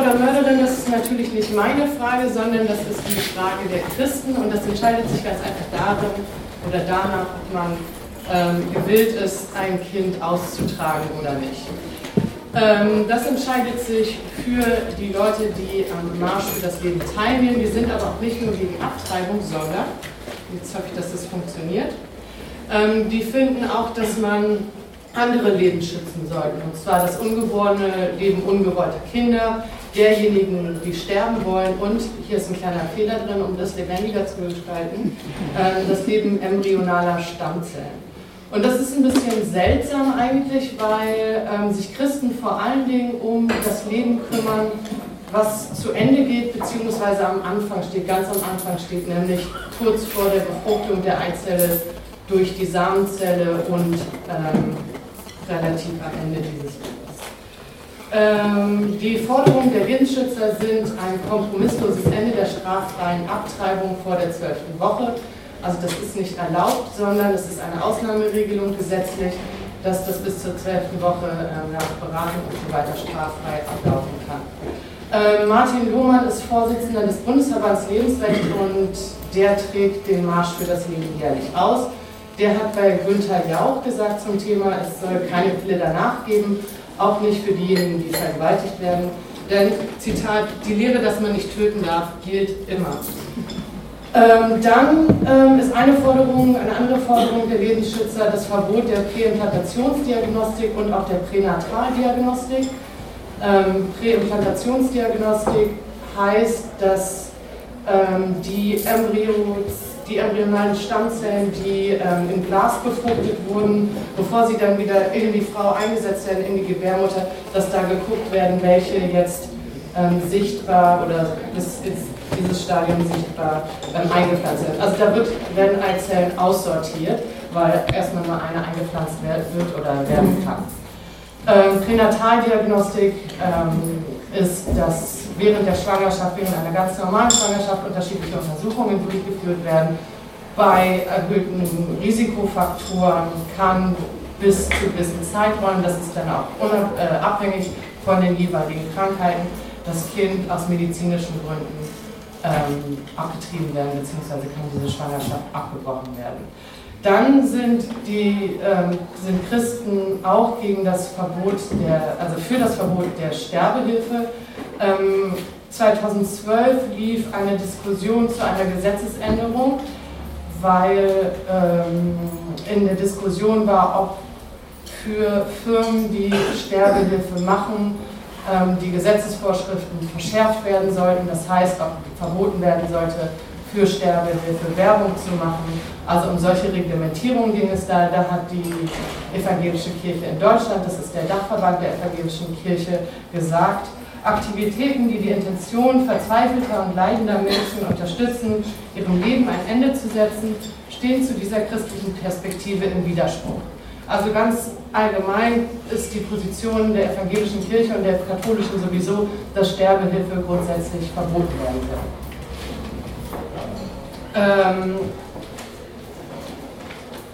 oder Mörderin, das ist natürlich nicht meine Frage, sondern das ist die Frage der Christen und das entscheidet sich ganz einfach darin oder danach, ob man ähm, gewillt ist, ein Kind auszutragen oder nicht. Ähm, das entscheidet sich für die Leute, die am Marsch für das Leben teilnehmen. Wir sind aber auch nicht nur gegen Abtreibung, sondern, jetzt hoffe ich, dass das funktioniert, ähm, die finden auch, dass man andere Leben schützen sollte. Und zwar das ungeborene Leben ungewollter Kinder, derjenigen, die sterben wollen und, hier ist ein kleiner Fehler drin, um das lebendiger zu gestalten, äh, das Leben embryonaler Stammzellen. Und das ist ein bisschen seltsam eigentlich, weil ähm, sich Christen vor allen Dingen um das Leben kümmern, was zu Ende geht, beziehungsweise am Anfang steht, ganz am Anfang steht, nämlich kurz vor der Befruchtung der Eizelle durch die Samenzelle und ähm, relativ am Ende dieses Lebens. Ähm, die Forderungen der Lebensschützer sind ein kompromissloses Ende der straffreien Abtreibung vor der zwölften Woche. Also das ist nicht erlaubt, sondern es ist eine Ausnahmeregelung gesetzlich, dass das bis zur zwölften Woche äh, nach Beratung und so weiter straffrei ablaufen kann. Äh, Martin Lohmann ist Vorsitzender des Bundesverbands Lebensrecht und der trägt den Marsch für das Leben jährlich aus. Der hat bei Günther Jauch gesagt zum Thema, es soll keine Pille danach geben, auch nicht für diejenigen, die vergewaltigt werden. Denn, Zitat, die Lehre, dass man nicht töten darf, gilt immer. Ähm, dann ähm, ist eine Forderung, eine andere Forderung der Lebensschützer das Verbot der Präimplantationsdiagnostik und auch der Pränataldiagnostik. Ähm, Präimplantationsdiagnostik heißt, dass ähm, die Embryos die embryonalen Stammzellen, die ähm, im Glas befruchtet wurden, bevor sie dann wieder in die Frau eingesetzt werden, in die Gebärmutter, dass da geguckt werden, welche jetzt ähm, sichtbar oder bis ins dieses Stadium sichtbar ähm, eingepflanzt werden. Also da wird, werden Eizellen aussortiert, weil erstmal nur eine eingepflanzt wird oder werden kann. Ähm, Pränataldiagnostik ähm, ist, dass während der Schwangerschaft, während einer ganz normalen Schwangerschaft unterschiedliche Untersuchungen durchgeführt werden. Bei erhöhten Risikofaktoren kann bis zu gewissen Zeiträumen, das ist dann auch äh, abhängig von den jeweiligen Krankheiten, das Kind aus medizinischen Gründen ähm, abgetrieben werden, beziehungsweise kann diese Schwangerschaft abgebrochen werden. Dann sind, die, ähm, sind Christen auch gegen das Verbot der, also für das Verbot der Sterbehilfe. Ähm, 2012 lief eine Diskussion zu einer Gesetzesänderung, weil ähm, in der Diskussion war, ob für Firmen, die Sterbehilfe machen, ähm, die Gesetzesvorschriften verschärft werden sollten. Das heißt, ob verboten werden sollte, für Sterbehilfe Werbung zu machen. Also um solche Reglementierungen ging es da. Da hat die Evangelische Kirche in Deutschland, das ist der Dachverband der Evangelischen Kirche, gesagt, Aktivitäten, die die Intention verzweifelter und leidender Menschen unterstützen, ihrem Leben ein Ende zu setzen, stehen zu dieser christlichen Perspektive im Widerspruch. Also ganz allgemein ist die Position der evangelischen Kirche und der katholischen sowieso, dass Sterbehilfe grundsätzlich verboten werden soll. Ähm,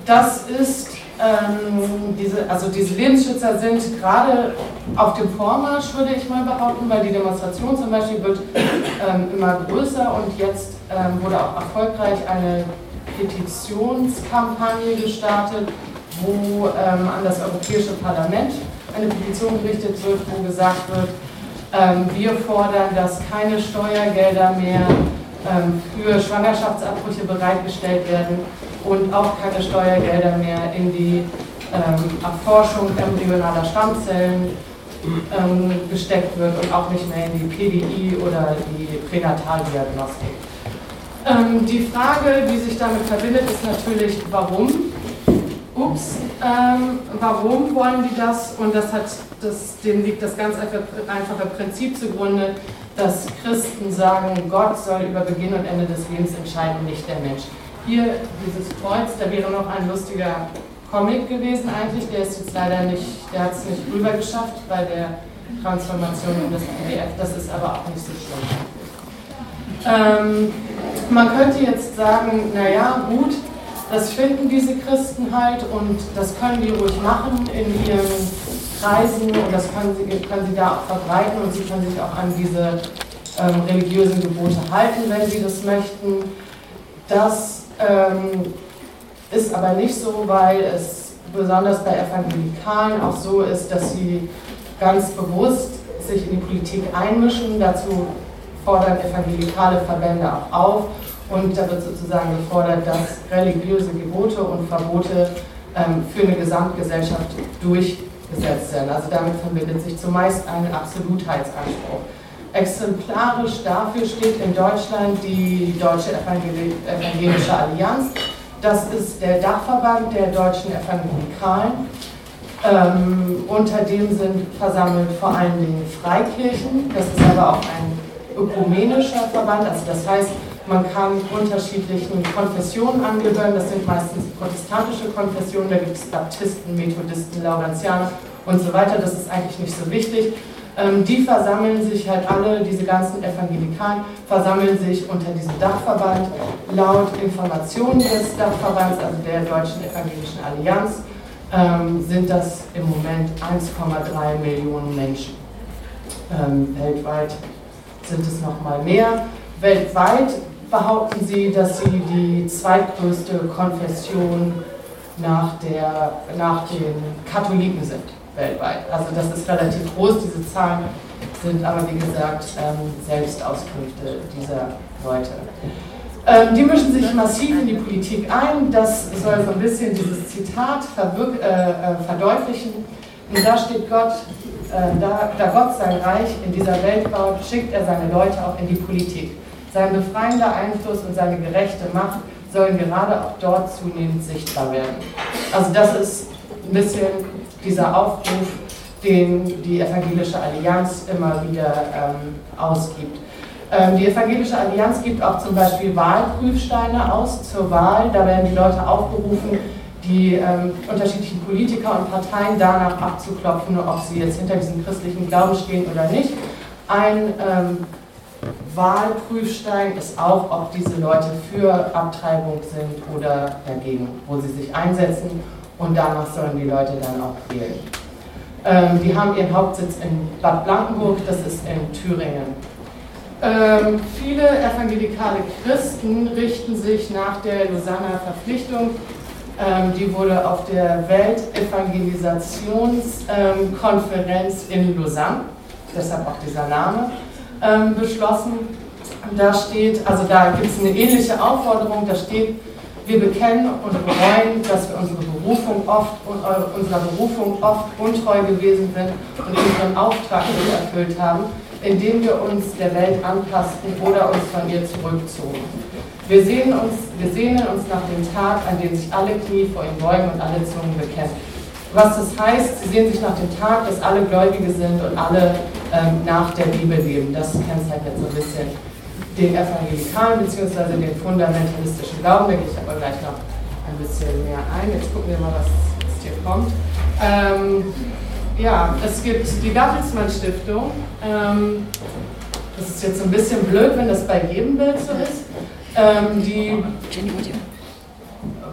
das ist, ähm, diese, also diese Lebensschützer sind gerade auf dem Vormarsch, würde ich mal behaupten, weil die Demonstration zum Beispiel wird ähm, immer größer und jetzt ähm, wurde auch erfolgreich eine Petitionskampagne gestartet, wo ähm, an das Europäische Parlament eine Petition gerichtet wird, wo gesagt wird, ähm, wir fordern, dass keine Steuergelder mehr ähm, für Schwangerschaftsabbrüche bereitgestellt werden und auch keine Steuergelder mehr in die ähm, Erforschung embryonaler Stammzellen ähm, gesteckt wird und auch nicht mehr in die PDI oder die Pränataldiagnostik. Ähm, die Frage, die sich damit verbindet, ist natürlich, warum ups, ähm, warum wollen die das? Und das hat, das, dem liegt das ganz einfache Prinzip zugrunde, dass Christen sagen, Gott soll über Beginn und Ende des Lebens entscheiden, nicht der Mensch. Hier dieses Kreuz, da wäre noch ein lustiger Comic gewesen eigentlich, der ist jetzt leider nicht, der hat es nicht rüber geschafft bei der Transformation in das PDF, das ist aber auch nicht so schlimm. Ähm, man könnte jetzt sagen, naja, gut, das finden diese Christen halt und das können die ruhig machen in ihren Kreisen und das können sie, können sie da auch verbreiten und sie können sich auch an diese ähm, religiösen Gebote halten, wenn sie das möchten. Das ähm, ist aber nicht so, weil es besonders bei Evangelikalen auch so ist, dass sie ganz bewusst sich in die Politik einmischen. Dazu fordern evangelikale Verbände auch auf und da wird sozusagen gefordert, dass religiöse Gebote und Verbote ähm, für eine Gesamtgesellschaft durchgesetzt werden. Also damit verbindet sich zumeist ein Absolutheitsanspruch. Exemplarisch dafür steht in Deutschland die Deutsche Evangelische Allianz. Das ist der Dachverband der deutschen Evangelikalen. Ähm, unter dem sind versammelt vor allen Dingen Freikirchen. Das ist aber auch ein ökumenischer Verband. Also das heißt, man kann unterschiedlichen Konfessionen angehören. Das sind meistens protestantische Konfessionen. Da gibt es Baptisten, Methodisten, Laurentianer und so weiter. Das ist eigentlich nicht so wichtig. Ähm, die versammeln sich halt alle, diese ganzen Evangelikalen, versammeln sich unter diesem Dachverband. Laut Informationen des Dachverbands, also der Deutschen Evangelischen Allianz, ähm, sind das im Moment 1,3 Millionen Menschen. Ähm, weltweit sind es noch mal mehr. Weltweit behaupten sie, dass sie die zweitgrößte Konfession nach, der, nach den Katholiken sind weltweit. Also das ist relativ groß, diese Zahlen sind aber wie gesagt ähm, Selbstauskünfte dieser Leute. Ähm, die mischen sich massiv in die Politik ein. Das soll so ein bisschen dieses Zitat äh, äh, verdeutlichen. Und da steht Gott, äh, da, da Gott sein Reich in dieser Welt baut, schickt er seine Leute auch in die Politik. Sein befreiender Einfluss und seine gerechte Macht sollen gerade auch dort zunehmend sichtbar werden. Also das ist ein bisschen dieser Aufruf, den die Evangelische Allianz immer wieder ähm, ausgibt. Ähm, die Evangelische Allianz gibt auch zum Beispiel Wahlprüfsteine aus zur Wahl. Da werden die Leute aufgerufen, die ähm, unterschiedlichen Politiker und Parteien danach abzuklopfen, ob sie jetzt hinter diesem christlichen Glauben stehen oder nicht. Ein ähm, Wahlprüfstein ist auch, ob diese Leute für Abtreibung sind oder dagegen, wo sie sich einsetzen und danach sollen die Leute dann auch wählen. Ähm, die haben ihren Hauptsitz in Bad Blankenburg, das ist in Thüringen. Ähm, viele evangelikale Christen richten sich nach der Lausanner Verpflichtung, ähm, die wurde auf der Weltevangelisationskonferenz in Lausanne, deshalb auch dieser Name, ähm, beschlossen. Da steht, also da gibt es eine ähnliche Aufforderung, da steht, wir bekennen und bereuen, dass wir unsere Berufung oft, unserer Berufung oft untreu gewesen sind und unseren Auftrag nicht erfüllt haben indem wir uns der Welt anpassten oder uns von ihr zurückzogen. Wir sehnen, uns, wir sehnen uns nach dem Tag, an dem sich alle Knie vor ihm beugen und alle Zungen bekennen. Was das heißt, sie sehen sich nach dem Tag, dass alle Gläubige sind und alle ähm, nach der Bibel leben. Das kennzeichnet so ein bisschen den evangelikalen bzw. den fundamentalistischen Glauben. Da gehe ich aber gleich noch ein bisschen mehr ein. Jetzt gucken wir mal, was, was hier kommt. Ähm, ja, es gibt die Bertelsmann Stiftung. Ähm, das ist jetzt ein bisschen blöd, wenn das bei jedem Bild so ist. Ähm, die,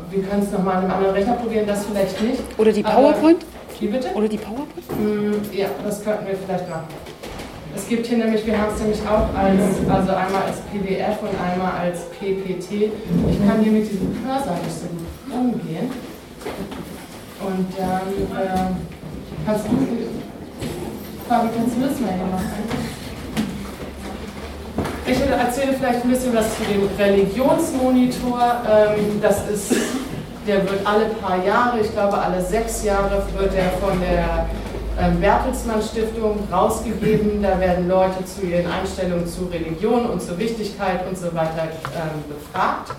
wir können es nochmal in einem anderen Rechner probieren, das vielleicht nicht. Oder die PowerPoint? Aber, wie bitte? Oder die PowerPoint? Mm, ja, das könnten wir vielleicht machen. Es gibt hier nämlich, wir haben es nämlich auch als, also einmal als PDF und einmal als PPT. Ich kann hier mit diesem Cursor nicht so gut umgehen. Und dann, äh, Kannst du, Fabi, kannst du das mal hier machen? Ich erzähle vielleicht ein bisschen was zu dem Religionsmonitor. Ähm, das ist, der wird alle paar Jahre, ich glaube alle sechs Jahre, wird er von der ähm, Bertelsmann Stiftung rausgegeben. Da werden Leute zu ihren Einstellungen zu Religion und zur Wichtigkeit und so weiter ähm, befragt.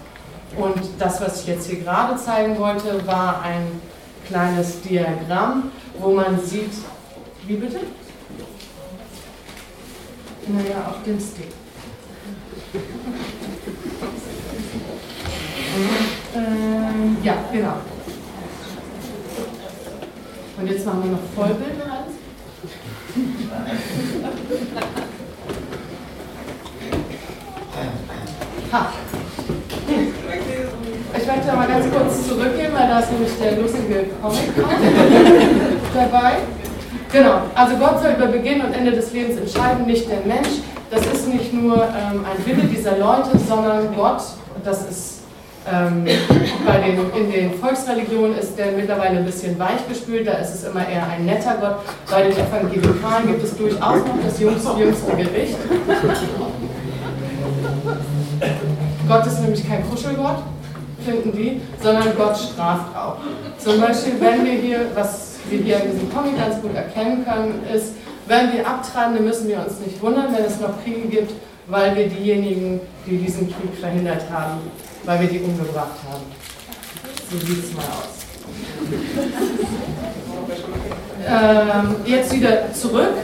Und das, was ich jetzt hier gerade zeigen wollte, war ein kleines Diagramm, wo man sieht, wie bitte? Naja, auf dem Stick. Ähm, ja, genau. Und jetzt machen wir noch Vollbilder alles. Ha. Ich möchte mal ganz kurz zurückgehen, weil da ist nämlich der lustige Comic dabei. Genau, also Gott soll über Beginn und Ende des Lebens entscheiden, nicht der Mensch. Das ist nicht nur ähm, ein Wille dieser Leute, sondern Gott, das ist ähm, bei den, in den Volksreligionen ist der mittlerweile ein bisschen weichgespült, da ist es immer eher ein netter Gott. Bei den Evangelikalen gibt es durchaus noch das jüngste, jüngste Gericht. Gott ist nämlich kein Kuschelgott, finden die, sondern Gott straft auch. Zum Beispiel, wenn wir hier, was wir hier in diesem Comic ganz gut erkennen können, ist, wenn wir abtreiben, dann müssen wir uns nicht wundern, wenn es noch Kriege gibt, weil wir diejenigen, die diesen Krieg verhindert haben, weil wir die umgebracht haben. So sieht es mal aus. Ähm, jetzt wieder zurück.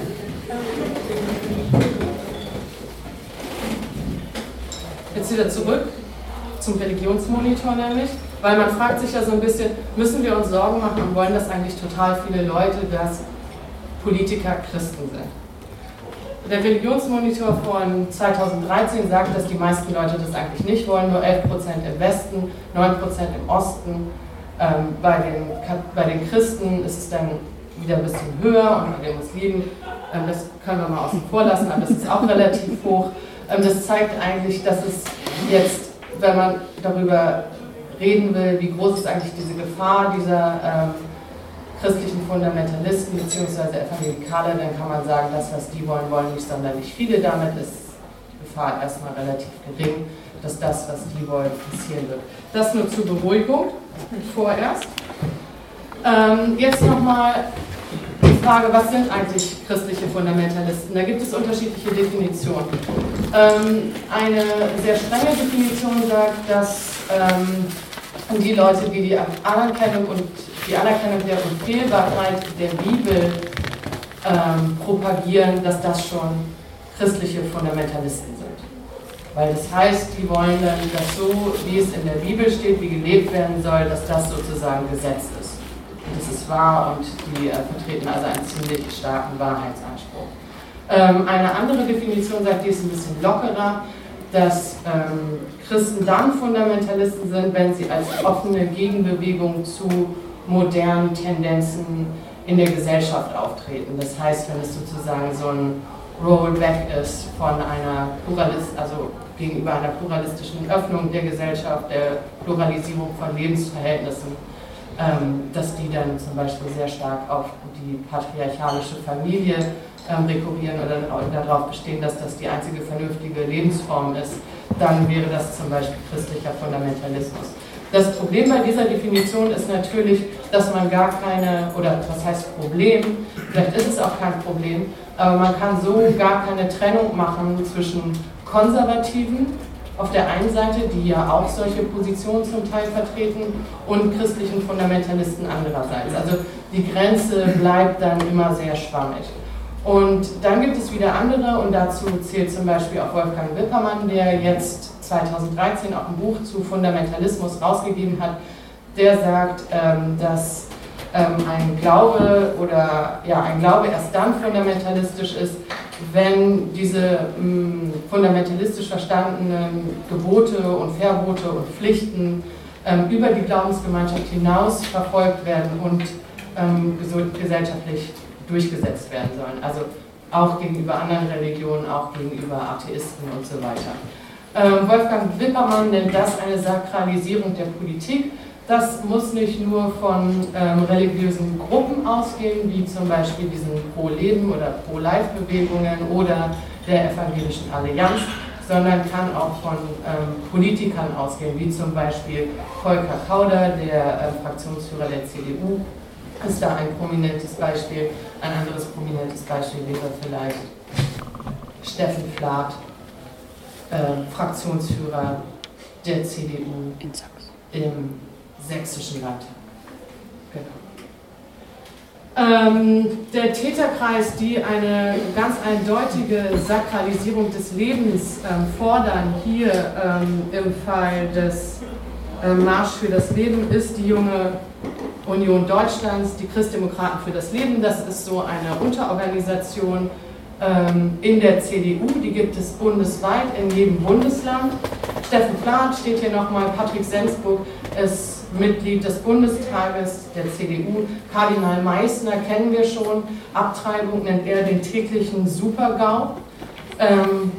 Jetzt wieder zurück zum Religionsmonitor nämlich, weil man fragt sich ja so ein bisschen, müssen wir uns Sorgen machen und wollen das eigentlich total viele Leute, dass Politiker Christen sind? Der Religionsmonitor von 2013 sagt, dass die meisten Leute das eigentlich nicht wollen, nur 11% im Westen, 9% im Osten. Ähm, bei, den, bei den Christen ist es dann wieder ein bisschen höher und bei den Muslimen, ähm, das können wir mal außen vor lassen, aber das ist auch relativ hoch. Ähm, das zeigt eigentlich, dass es jetzt, wenn man darüber reden will, wie groß ist eigentlich diese Gefahr dieser ähm, christlichen Fundamentalisten bzw. Evangelikale, dann kann man sagen, das, was die wollen, wollen nicht sonderlich viele. Damit ist die Gefahr erstmal relativ gering, dass das, was die wollen, passieren wird. Das nur zur Beruhigung vorerst. Ähm, jetzt nochmal die Frage, was sind eigentlich christliche Fundamentalisten? Da gibt es unterschiedliche Definitionen. Ähm, eine sehr strenge Definition sagt, dass ähm, die Leute, die die Anerkennung und die Anerkennung der Unfehlbarkeit der Bibel ähm, propagieren, dass das schon christliche Fundamentalisten sind. Weil das heißt, die wollen dann, dass so, wie es in der Bibel steht, wie gelebt werden soll, dass das sozusagen Gesetz ist. Und das ist wahr und die äh, vertreten also einen ziemlich starken Wahrheitsanspruch. Ähm, eine andere Definition sagt, die ist ein bisschen lockerer, dass ähm, Christen dann Fundamentalisten sind, wenn sie als offene Gegenbewegung zu modernen Tendenzen in der Gesellschaft auftreten. Das heißt, wenn es sozusagen so ein Rollback ist von einer Pluralist, also gegenüber einer pluralistischen Öffnung der Gesellschaft, der Pluralisierung von Lebensverhältnissen, ähm, dass die dann zum Beispiel sehr stark auf die patriarchalische Familie ähm, rekurrieren oder darauf bestehen, dass das die einzige vernünftige Lebensform ist, dann wäre das zum Beispiel christlicher Fundamentalismus. Das Problem bei dieser Definition ist natürlich, dass man gar keine, oder was heißt Problem, vielleicht ist es auch kein Problem, aber man kann so gar keine Trennung machen zwischen Konservativen auf der einen Seite, die ja auch solche Positionen zum Teil vertreten, und christlichen Fundamentalisten andererseits. Also die Grenze bleibt dann immer sehr schwammig. Und dann gibt es wieder andere, und dazu zählt zum Beispiel auch Wolfgang Wippermann, der jetzt 2013 auch ein Buch zu Fundamentalismus rausgegeben hat, der sagt, ähm, dass ähm, ein Glaube oder ja, ein Glaube erst dann fundamentalistisch ist, wenn diese mh, fundamentalistisch verstandenen Gebote und Verbote und Pflichten ähm, über die Glaubensgemeinschaft hinaus verfolgt werden und ähm, gesellschaftlich durchgesetzt werden sollen. Also auch gegenüber anderen Religionen, auch gegenüber Atheisten und so weiter. Ähm, Wolfgang Wippermann nennt das eine Sakralisierung der Politik. Das muss nicht nur von ähm, religiösen Gruppen ausgehen, wie zum Beispiel diesen Pro-Leben- oder Pro-Life-Bewegungen oder der Evangelischen Allianz, sondern kann auch von ähm, Politikern ausgehen, wie zum Beispiel Volker Kauder, der äh, Fraktionsführer der CDU, ist da ein prominentes Beispiel. Ein anderes prominentes Beispiel wäre vielleicht Steffen Flath, äh, Fraktionsführer der CDU im sächsischen Landtag. Genau. Ähm, der Täterkreis, die eine ganz eindeutige Sakralisierung des Lebens ähm, fordern, hier ähm, im Fall des äh, Marsch für das Leben, ist die junge Union Deutschlands, die Christdemokraten für das Leben. Das ist so eine Unterorganisation in der CDU, die gibt es bundesweit in jedem Bundesland. Steffen Plath steht hier nochmal, Patrick Sensburg ist Mitglied des Bundestages der CDU. Kardinal Meissner kennen wir schon. Abtreibung nennt er den täglichen Supergau. Ähm,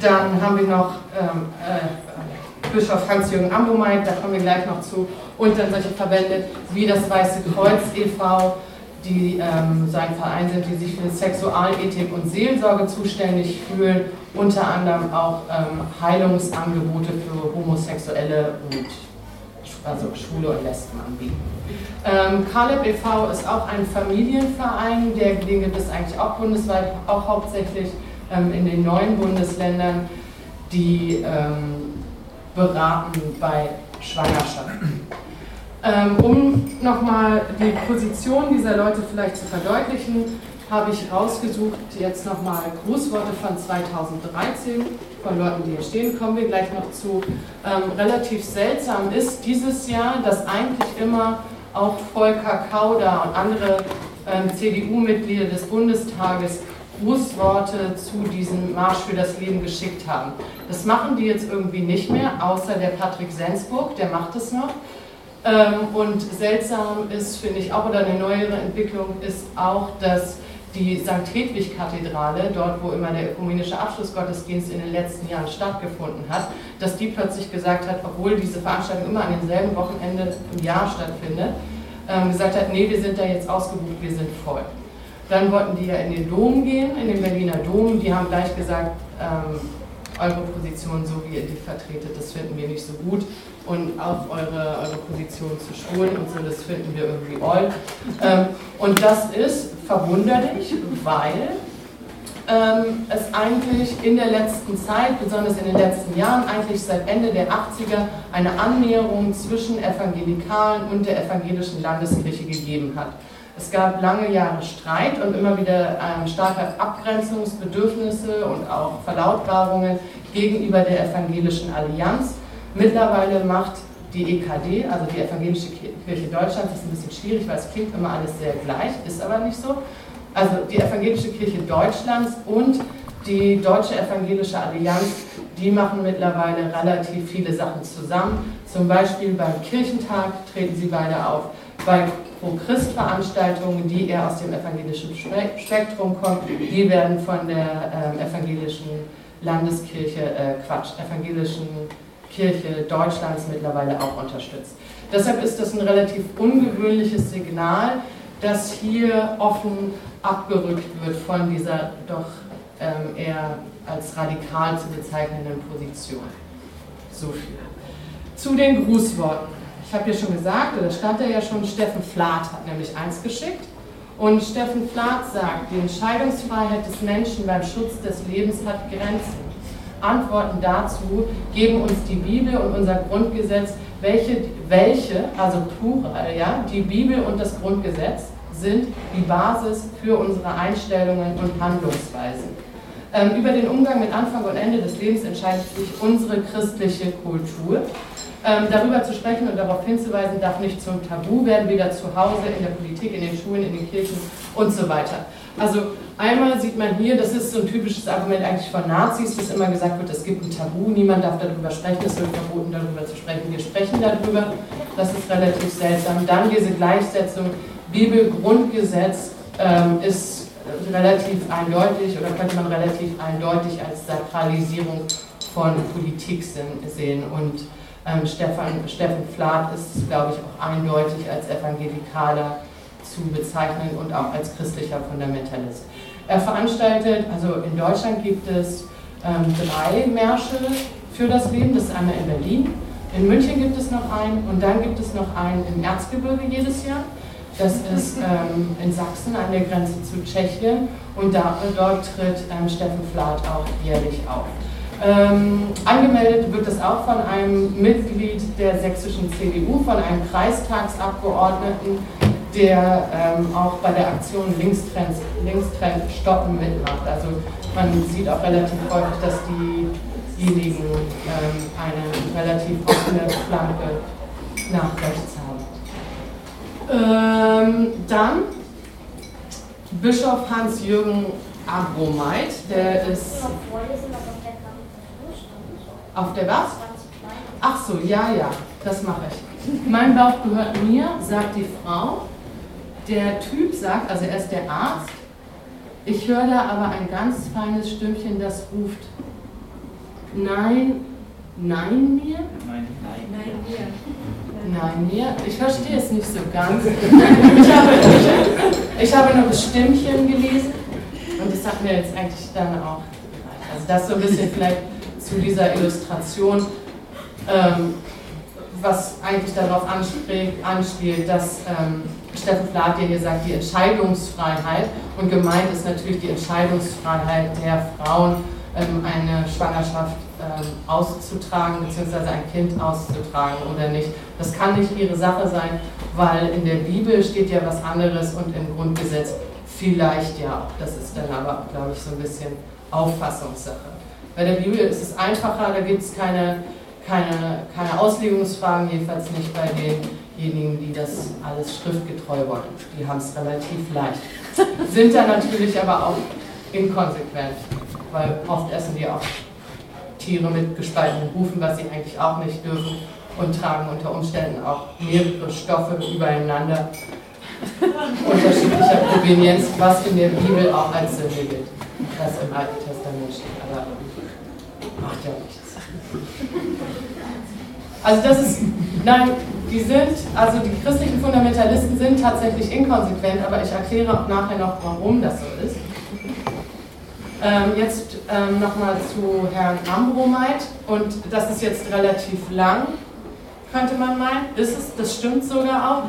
dann haben wir noch ähm, äh, Bischof Hans-Jürgen Ambomeit, da kommen wir gleich noch zu. Und dann solche Verbände wie das Weiße Kreuz e.V., die ähm, so ein Verein sind, die sich für Sexualethik und Seelsorge zuständig fühlen, unter anderem auch ähm, Heilungsangebote für Homosexuelle und also Schule und Lesben anbieten. Ähm, Caleb e.V. ist auch ein Familienverein, der, den gibt es eigentlich auch bundesweit, auch hauptsächlich ähm, in den neuen Bundesländern, die ähm, beraten bei Schwangerschaften. Ähm, um nochmal die Position dieser Leute vielleicht zu verdeutlichen, habe ich rausgesucht jetzt nochmal Grußworte von 2013 von Leuten, die hier stehen, kommen wir gleich noch zu. Ähm, relativ seltsam ist dieses Jahr, dass eigentlich immer auch Volker Kauder und andere ähm, CDU-Mitglieder des Bundestages Grußworte zu diesem Marsch für das Leben geschickt haben. Das machen die jetzt irgendwie nicht mehr, außer der Patrick Sensburg, der macht es noch. Ähm, und seltsam ist, finde ich auch, oder eine neuere Entwicklung ist auch, dass die St. Hedwig-Kathedrale, dort wo immer der ökumenische Abschlussgottesdienst in den letzten Jahren stattgefunden hat, dass die plötzlich gesagt hat, obwohl diese Veranstaltung immer an demselben Wochenende im Jahr stattfindet, ähm, gesagt hat, nee, wir sind da jetzt ausgebucht, wir sind voll. Dann wollten die ja in den Dom gehen, in den Berliner Dom, die haben gleich gesagt, ähm, eure Position, so wie ihr die vertretet, das finden wir nicht so gut. Und auf eure, eure Position zu schulen und so, das finden wir irgendwie all. Ähm, und das ist verwunderlich, weil ähm, es eigentlich in der letzten Zeit, besonders in den letzten Jahren, eigentlich seit Ende der 80er eine Annäherung zwischen Evangelikalen und der evangelischen Landeskirche gegeben hat. Es gab lange Jahre Streit und immer wieder ähm, starke Abgrenzungsbedürfnisse und auch Verlautbarungen gegenüber der Evangelischen Allianz. Mittlerweile macht die EKD, also die Evangelische Kirche Deutschlands, das ist ein bisschen schwierig, weil es klingt immer alles sehr gleich, ist aber nicht so. Also die Evangelische Kirche Deutschlands und die Deutsche Evangelische Allianz, die machen mittlerweile relativ viele Sachen zusammen. Zum Beispiel beim Kirchentag treten sie beide auf bei Pro-Christ-Veranstaltungen, die eher aus dem evangelischen Spektrum kommen, die werden von der äh, evangelischen Landeskirche, äh, Quatsch, evangelischen Kirche Deutschlands mittlerweile auch unterstützt. Deshalb ist das ein relativ ungewöhnliches Signal, dass hier offen abgerückt wird von dieser doch ähm, eher als radikal zu bezeichnenden Position. So viel. Zu den Grußworten. Ich habe ja schon gesagt, oder stand da ja schon, Steffen Flath hat nämlich eins geschickt. Und Steffen Flath sagt, die Entscheidungsfreiheit des Menschen beim Schutz des Lebens hat Grenzen. Antworten dazu geben uns die Bibel und unser Grundgesetz, welche, welche also plural, ja, die Bibel und das Grundgesetz sind die Basis für unsere Einstellungen und Handlungsweisen. Ähm, über den Umgang mit Anfang und Ende des Lebens entscheidet sich unsere christliche Kultur. Ähm, darüber zu sprechen und darauf hinzuweisen, darf nicht zum Tabu werden, weder zu Hause, in der Politik, in den Schulen, in den Kirchen und so weiter. Also einmal sieht man hier, das ist so ein typisches Argument eigentlich von Nazis, dass immer gesagt wird, es gibt ein Tabu, niemand darf darüber sprechen, es wird verboten, darüber zu sprechen. Wir sprechen darüber, das ist relativ seltsam. Dann diese Gleichsetzung, Bibel-Grundgesetz ähm, ist relativ eindeutig oder könnte man relativ eindeutig als Sakralisierung von Politik sehen und ähm, Stefan, Steffen Flath ist, glaube ich, auch eindeutig als Evangelikaler zu bezeichnen und auch als christlicher Fundamentalist. Er veranstaltet, also in Deutschland gibt es ähm, drei Märsche für das Leben. Das ist einmal in Berlin, in München gibt es noch einen und dann gibt es noch einen im Erzgebirge jedes Jahr. Das ist ähm, in Sachsen an der Grenze zu Tschechien und da, dort tritt ähm, Steffen Flath auch jährlich auf. Ähm, angemeldet wird es auch von einem Mitglied der sächsischen CDU, von einem Kreistagsabgeordneten, der ähm, auch bei der Aktion Linkstrend, Linkstrend stoppen mitmacht. Also man sieht auch relativ häufig, dass diejenigen ähm, eine relativ offene Flanke nach rechts haben. Ähm, dann Bischof Hans-Jürgen Abromeit, der ist auf der was? Ach so, ja, ja, das mache ich. Mein Bauch gehört mir, sagt die Frau. Der Typ sagt, also er ist der Arzt, ich höre da aber ein ganz feines Stimmchen, das ruft Nein, nein mir? Nein, nein, nein mir. Nein mir? Ich verstehe es nicht so ganz. Ich habe, ich, ich habe nur das Stimmchen gelesen und das hat mir jetzt eigentlich dann auch Also das so ein bisschen vielleicht zu dieser Illustration, ähm, was eigentlich darauf anspielt, dass ähm, Steffen Flath hier sagt, die Entscheidungsfreiheit und gemeint ist natürlich die Entscheidungsfreiheit der Frauen, ähm, eine Schwangerschaft ähm, auszutragen bzw. ein Kind auszutragen oder nicht. Das kann nicht ihre Sache sein, weil in der Bibel steht ja was anderes und im Grundgesetz vielleicht ja auch. Das ist dann aber, glaube ich, so ein bisschen Auffassungssache. Bei der Bibel ist es einfacher, da gibt es keine, keine, keine Auslegungsfragen, jedenfalls nicht bei denjenigen, die das alles schriftgetreu wollen. Die haben es relativ leicht. Sind dann natürlich aber auch inkonsequent, weil oft essen die auch Tiere mit gespaltenen Hufen, was sie eigentlich auch nicht dürfen und tragen unter Umständen auch mehrere Stoffe übereinander unterschiedlicher Provenienz, was in der Bibel auch als Sünde gilt. Das im Alten Testament steht, aber macht ja nichts. Also das ist, nein, die sind, also die christlichen Fundamentalisten sind tatsächlich inkonsequent, aber ich erkläre auch nachher noch, warum das so ist. Ähm, jetzt ähm, nochmal zu Herrn Ambromeit und das ist jetzt relativ lang, könnte man meinen. Ist es, das stimmt sogar auch.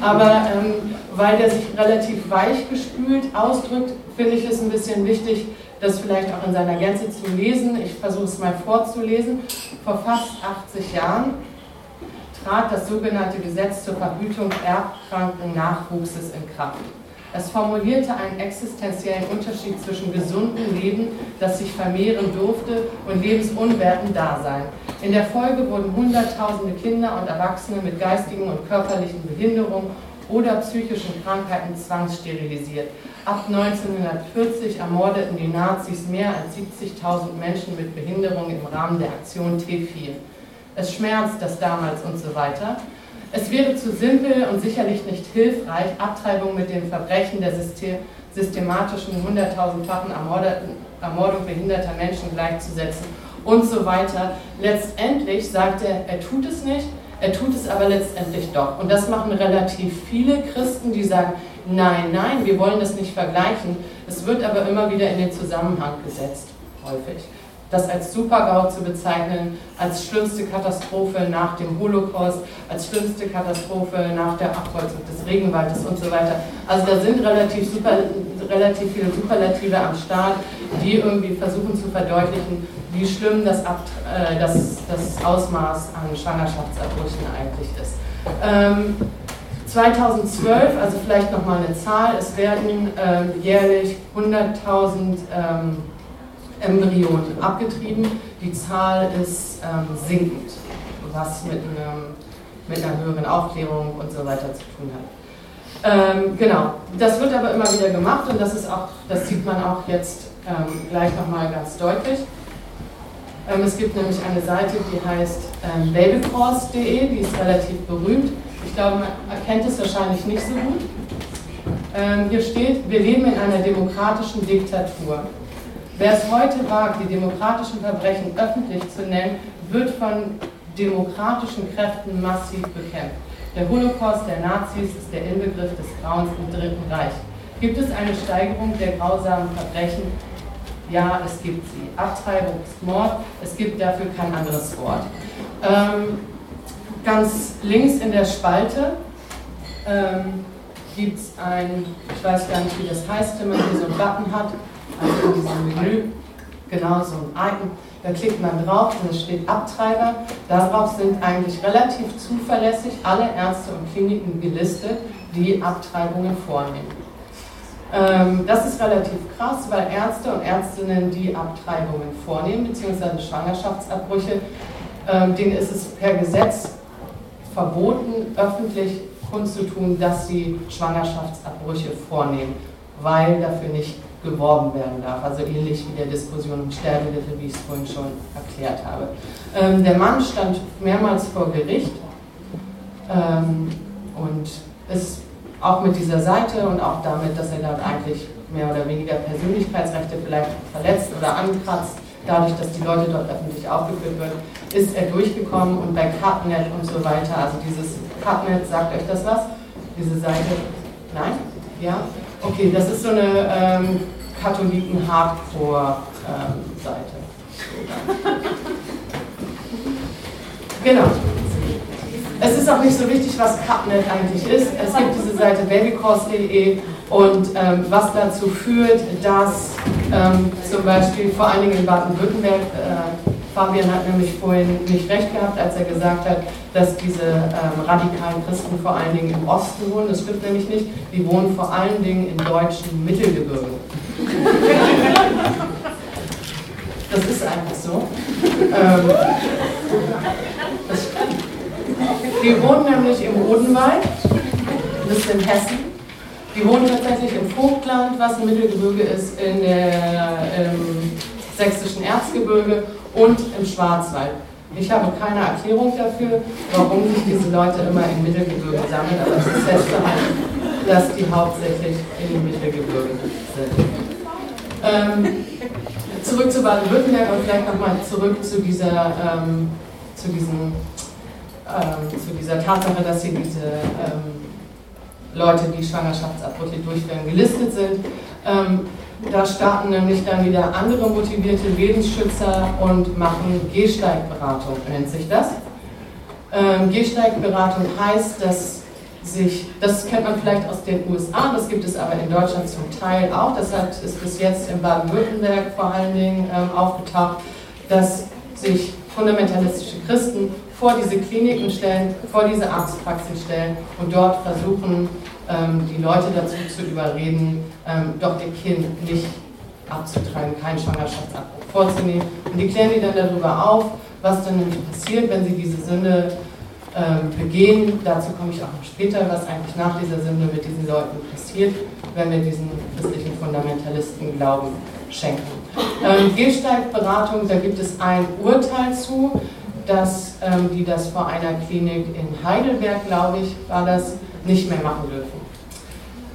Aber ähm, weil der sich relativ weich gespült ausdrückt, finde ich es ein bisschen wichtig, das vielleicht auch in seiner Gänze zu lesen. Ich versuche es mal vorzulesen. Vor fast 80 Jahren trat das sogenannte Gesetz zur Verhütung erbkranken Nachwuchses in Kraft. Es formulierte einen existenziellen Unterschied zwischen gesundem Leben, das sich vermehren durfte, und lebensunwertem Dasein. In der Folge wurden Hunderttausende Kinder und Erwachsene mit geistigen und körperlichen Behinderungen oder psychischen Krankheiten zwangssterilisiert. Ab 1940 ermordeten die Nazis mehr als 70.000 Menschen mit Behinderung im Rahmen der Aktion T4. Es schmerzt das damals und so weiter. Es wäre zu simpel und sicherlich nicht hilfreich, Abtreibung mit dem Verbrechen der systematischen hunderttausendfachen Ermordung behinderter Menschen gleichzusetzen und so weiter. Letztendlich sagt er, er tut es nicht, er tut es aber letztendlich doch. Und das machen relativ viele Christen, die sagen, nein, nein, wir wollen das nicht vergleichen. Es wird aber immer wieder in den Zusammenhang gesetzt, häufig das als Supergau zu bezeichnen, als schlimmste Katastrophe nach dem Holocaust, als schlimmste Katastrophe nach der Abholzung des Regenwaldes und so weiter. Also da sind relativ, super, relativ viele Superlative am Start, die irgendwie versuchen zu verdeutlichen, wie schlimm das, Ab, äh, das, das Ausmaß an Schwangerschaftsabbrüchen eigentlich ist. Ähm, 2012, also vielleicht nochmal eine Zahl, es werden ähm, jährlich 100.000 ähm, Embryonen abgetrieben. Die Zahl ist ähm, sinkend, was mit, einem, mit einer höheren Aufklärung und so weiter zu tun hat. Ähm, genau, das wird aber immer wieder gemacht und das ist auch, das sieht man auch jetzt ähm, gleich nochmal ganz deutlich. Ähm, es gibt nämlich eine Seite, die heißt ähm, babycross.de, die ist relativ berühmt. Ich glaube, man erkennt es wahrscheinlich nicht so gut. Ähm, hier steht, wir leben in einer demokratischen Diktatur. Wer es heute wagt, die demokratischen Verbrechen öffentlich zu nennen, wird von demokratischen Kräften massiv bekämpft. Der Holocaust der Nazis ist der Inbegriff des Grauens im Dritten Reich. Gibt es eine Steigerung der grausamen Verbrechen? Ja, es gibt sie. Abtreibung ist Mord, es gibt dafür kein anderes Wort. Ähm, ganz links in der Spalte ähm, gibt es ein, ich weiß gar nicht, wie das heißt, wenn man hier so einen Button hat, also in diesem Menü, genau so ein Icon. Da klickt man drauf und es steht Abtreiber. Darauf sind eigentlich relativ zuverlässig alle Ärzte und Kliniken gelistet, die Abtreibungen vornehmen. Ähm, das ist relativ krass, weil Ärzte und Ärztinnen, die Abtreibungen vornehmen, beziehungsweise Schwangerschaftsabbrüche, ähm, denen ist es per Gesetz verboten, öffentlich kundzutun, dass sie Schwangerschaftsabbrüche vornehmen, weil dafür nicht geworben werden darf. Also ähnlich wie der Diskussion um Sterbehilfe, wie ich es vorhin schon erklärt habe. Ähm, der Mann stand mehrmals vor Gericht und ist auch mit dieser Seite und auch damit, dass er dort eigentlich mehr oder weniger Persönlichkeitsrechte vielleicht verletzt oder ankratzt, dadurch, dass die Leute dort öffentlich aufgeführt werden, ist er durchgekommen und bei Cutnet und so weiter, also dieses Cutnet, sagt euch das was? Diese Seite? Nein? Ja? Okay, das ist so eine ähm, Katholiken-Hardcore-Seite. Ähm, genau. Es ist auch nicht so wichtig, was Cupnet eigentlich ist. Es gibt diese Seite babycross.de und ähm, was dazu führt, dass ähm, zum Beispiel vor allen Dingen in Baden-Württemberg, äh, Fabian hat nämlich vorhin nicht recht gehabt, als er gesagt hat, dass diese ähm, radikalen Christen vor allen Dingen im Osten wohnen. Das stimmt nämlich nicht. Die wohnen vor allen Dingen im deutschen Mittelgebirge. Das ist einfach so. Ähm, das die wohnen nämlich im Odenwald, das ist in Hessen. Die wohnen tatsächlich im Vogtland, was ein Mittelgebirge ist, in der, im sächsischen Erzgebirge und im Schwarzwald. Ich habe keine Erklärung dafür, warum sich diese Leute immer im Mittelgebirge sammeln, aber es ist festgehalten, dass die hauptsächlich im Mittelgebirge sind. Ähm, zurück zu Baden-Württemberg und vielleicht nochmal zurück zu, dieser, ähm, zu diesem ähm, zu dieser Tatsache, dass hier diese ähm, Leute, die Schwangerschaftsabbrüche durchführen, gelistet sind. Ähm, da starten nämlich dann wieder andere motivierte Lebensschützer und machen Gehsteigberatung, nennt sich das. Ähm, Gehsteigberatung heißt, dass sich, das kennt man vielleicht aus den USA, das gibt es aber in Deutschland zum Teil auch, das hat, ist bis jetzt in Baden-Württemberg vor allen Dingen ähm, aufgetaucht, dass sich fundamentalistische Christen vor diese Kliniken stellen, vor diese Arztpraxen stellen und dort versuchen, ähm, die Leute dazu zu überreden, ähm, doch ihr Kind nicht abzutreiben, keinen Schwangerschaftsabbruch vorzunehmen. Und die klären die dann darüber auf, was dann passiert, wenn sie diese Sünde ähm, begehen. Dazu komme ich auch noch später, was eigentlich nach dieser Sünde mit diesen Leuten passiert, wenn wir diesen christlichen Fundamentalisten Glauben schenken. Ähm, Gehsteigberatung, da gibt es ein Urteil zu dass ähm, die das vor einer Klinik in Heidelberg, glaube ich, war das, nicht mehr machen dürfen.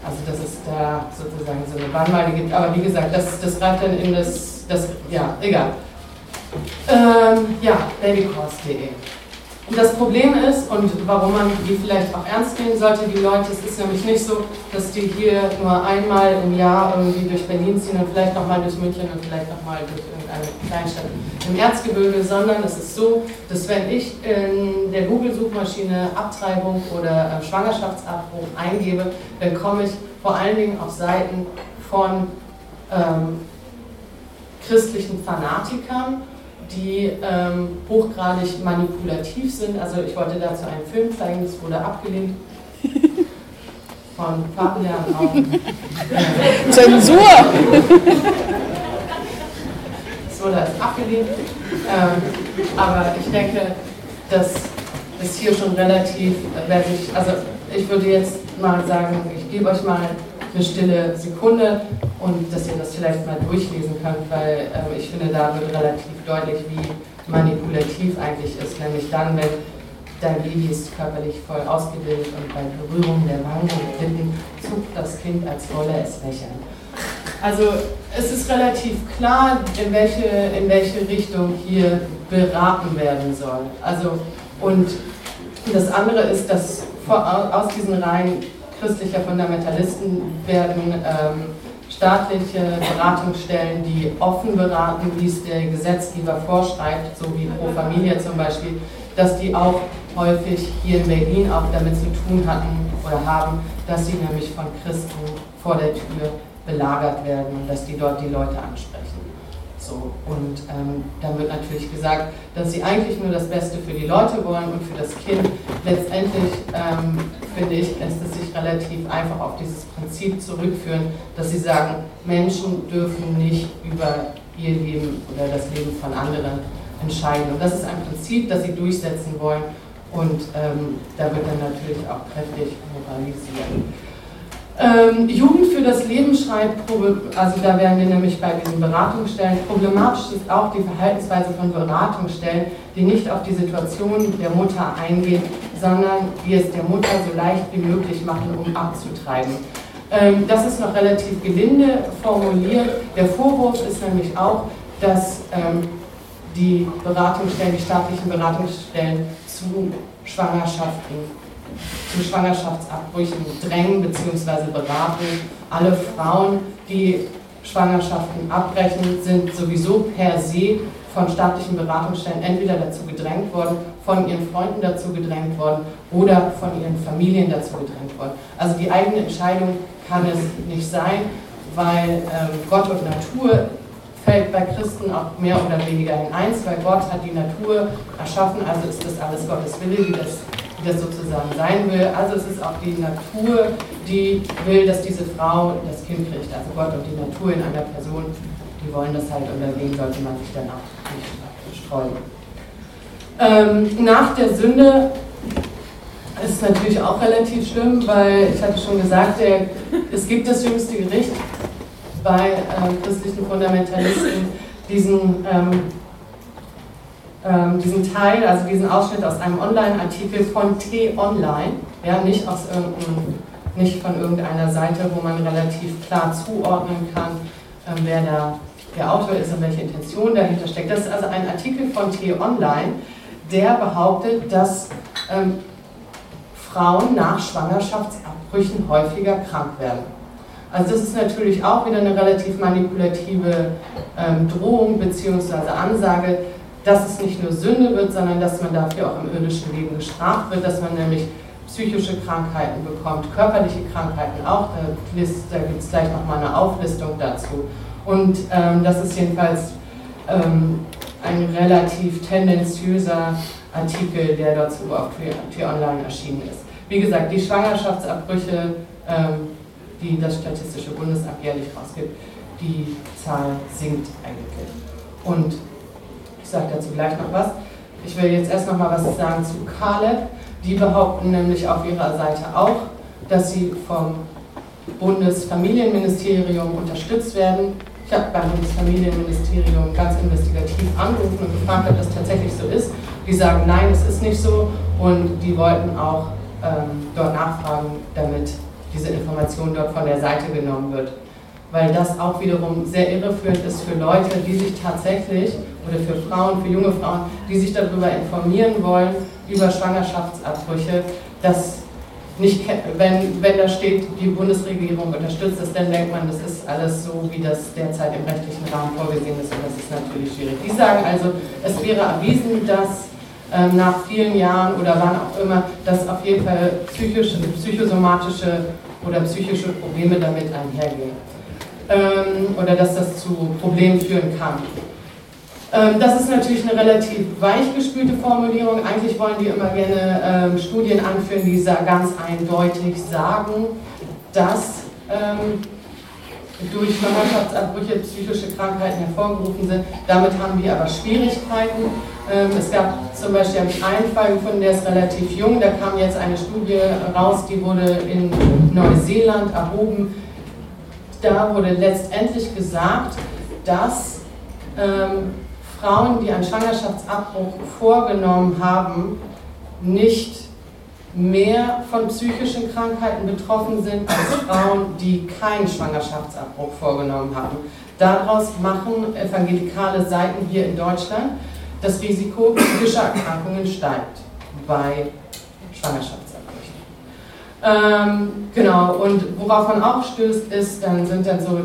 Also dass es da sozusagen so eine Bannmeile gibt. Aber wie gesagt, das, das reicht dann in das, das ja, egal. Ähm, ja, babycourse.de. Das Problem ist, und warum man die vielleicht auch ernst nehmen sollte, die Leute, es ist nämlich nicht so, dass die hier nur einmal im Jahr irgendwie durch Berlin ziehen und vielleicht nochmal durch München und vielleicht nochmal durch irgendeine Kleinstadt im Erzgebirge, sondern es ist so, dass wenn ich in der Google-Suchmaschine Abtreibung oder äh, Schwangerschaftsabbruch eingebe, dann komme ich vor allen Dingen auf Seiten von ähm, christlichen Fanatikern die ähm, hochgradig manipulativ sind. Also ich wollte dazu einen Film zeigen, das wurde abgelehnt. Von Fabian auch. Zensur! Wurde als abgelehnt. Ähm, aber ich denke, dass es hier schon relativ, äh, ich, also ich würde jetzt mal sagen, ich gebe euch mal eine stille Sekunde und dass ihr das vielleicht mal durchlesen könnt, weil äh, ich finde, da wird relativ deutlich, wie manipulativ eigentlich ist, nämlich dann, wenn dein Baby ist körperlich voll ausgebildet und bei Berührung der Wangen und Lippen zuckt das Kind, als wolle es lächeln. Also es ist relativ klar, in welche, in welche Richtung hier beraten werden soll. Also, und das andere ist, dass aus diesen Reihen christlicher Fundamentalisten werden ähm, staatliche Beratungsstellen, die offen beraten, wie es der Gesetzgeber vorschreibt, so wie Pro Familia zum Beispiel, dass die auch häufig hier in Berlin auch damit zu tun hatten oder haben, dass sie nämlich von Christen vor der Tür belagert werden und dass die dort die Leute ansprechen. So, und ähm, dann wird natürlich gesagt, dass sie eigentlich nur das Beste für die Leute wollen und für das Kind. Letztendlich ähm, finde ich, lässt es sich relativ einfach auf dieses Prinzip zurückführen, dass sie sagen, Menschen dürfen nicht über ihr Leben oder das Leben von anderen entscheiden. Und das ist ein Prinzip, das sie durchsetzen wollen und ähm, da wird dann natürlich auch kräftig moralisiert. Ähm, Jugend für das Leben schreibt, also da werden wir nämlich bei diesen Beratungsstellen, problematisch ist auch die Verhaltensweise von Beratungsstellen, die nicht auf die Situation der Mutter eingehen, sondern die es der Mutter so leicht wie möglich machen, um abzutreiben. Ähm, das ist noch relativ gelinde formuliert. Der Vorwurf ist nämlich auch, dass ähm, die Beratungsstellen, die staatlichen Beratungsstellen zu Schwangerschaften zu Schwangerschaftsabbrüchen drängen bzw. beraten. Alle Frauen, die Schwangerschaften abbrechen, sind sowieso per se von staatlichen Beratungsstellen entweder dazu gedrängt worden, von ihren Freunden dazu gedrängt worden oder von ihren Familien dazu gedrängt worden. Also die eigene Entscheidung kann es nicht sein, weil ähm, Gott und Natur fällt bei Christen auch mehr oder weniger in eins, weil Gott hat die Natur erschaffen, also ist das alles Gottes Wille, wie das wie das sozusagen sein will. Also es ist auch die Natur, die will, dass diese Frau das Kind kriegt. Also Gott und die Natur in einer Person, die wollen das halt und dagegen sollte man sich dann auch nicht streuen. Ähm, nach der Sünde ist es natürlich auch relativ schlimm, weil ich hatte schon gesagt, der, es gibt das jüngste Gericht bei äh, christlichen Fundamentalisten, diesen ähm, diesen Teil, also diesen Ausschnitt aus einem Online-Artikel von T-Online, ja, nicht, aus nicht von irgendeiner Seite, wo man relativ klar zuordnen kann, ähm, wer da der Autor ist und welche Intention dahinter steckt. Das ist also ein Artikel von T-Online, der behauptet, dass ähm, Frauen nach Schwangerschaftsabbrüchen häufiger krank werden. Also das ist natürlich auch wieder eine relativ manipulative ähm, Drohung bzw. Ansage, dass es nicht nur Sünde wird, sondern dass man dafür auch im irdischen Leben gestraft wird, dass man nämlich psychische Krankheiten bekommt, körperliche Krankheiten auch, da, da gibt es gleich nochmal eine Auflistung dazu. Und ähm, das ist jedenfalls ähm, ein relativ tendenziöser Artikel, der dazu auf T-Online erschienen ist. Wie gesagt, die Schwangerschaftsabbrüche, ähm, die das Statistische Bundesamt jährlich rausgibt, die Zahl sinkt eigentlich. Und sage dazu gleich noch was. Ich will jetzt erst noch mal was sagen zu Caleb. Die behaupten nämlich auf ihrer Seite auch, dass sie vom Bundesfamilienministerium unterstützt werden. Ich habe beim Bundesfamilienministerium ganz investigativ angerufen und gefragt, ob das tatsächlich so ist. Die sagen, nein, es ist nicht so und die wollten auch ähm, dort nachfragen, damit diese Information dort von der Seite genommen wird weil das auch wiederum sehr irreführend ist für Leute, die sich tatsächlich, oder für Frauen, für junge Frauen, die sich darüber informieren wollen, über Schwangerschaftsabbrüche, dass nicht, wenn, wenn da steht, die Bundesregierung unterstützt das, dann denkt man, das ist alles so, wie das derzeit im rechtlichen Rahmen vorgesehen ist und das ist natürlich schwierig. Die sagen also, es wäre erwiesen, dass ähm, nach vielen Jahren oder wann auch immer, dass auf jeden Fall psychische, psychosomatische oder psychische Probleme damit einhergehen ähm, oder dass das zu Problemen führen kann. Ähm, das ist natürlich eine relativ weichgespülte Formulierung. Eigentlich wollen die immer gerne ähm, Studien anführen, die ganz eindeutig sagen, dass ähm, durch Schwangerschaftsabbrüche psychische Krankheiten hervorgerufen sind. Damit haben wir aber Schwierigkeiten. Es gab zum Beispiel einen Fall gefunden, der ist relativ jung. Da kam jetzt eine Studie raus, die wurde in Neuseeland erhoben da wurde letztendlich gesagt, dass Frauen, die einen Schwangerschaftsabbruch vorgenommen haben, nicht mehr von psychischen Krankheiten betroffen sind als Frauen, die keinen Schwangerschaftsabbruch vorgenommen haben. Daraus machen evangelikale Seiten hier in Deutschland, das Risiko psychischer Erkrankungen steigt bei Schwangerschaft. Ähm, genau, und worauf man auch stößt, ist, dann sind dann so,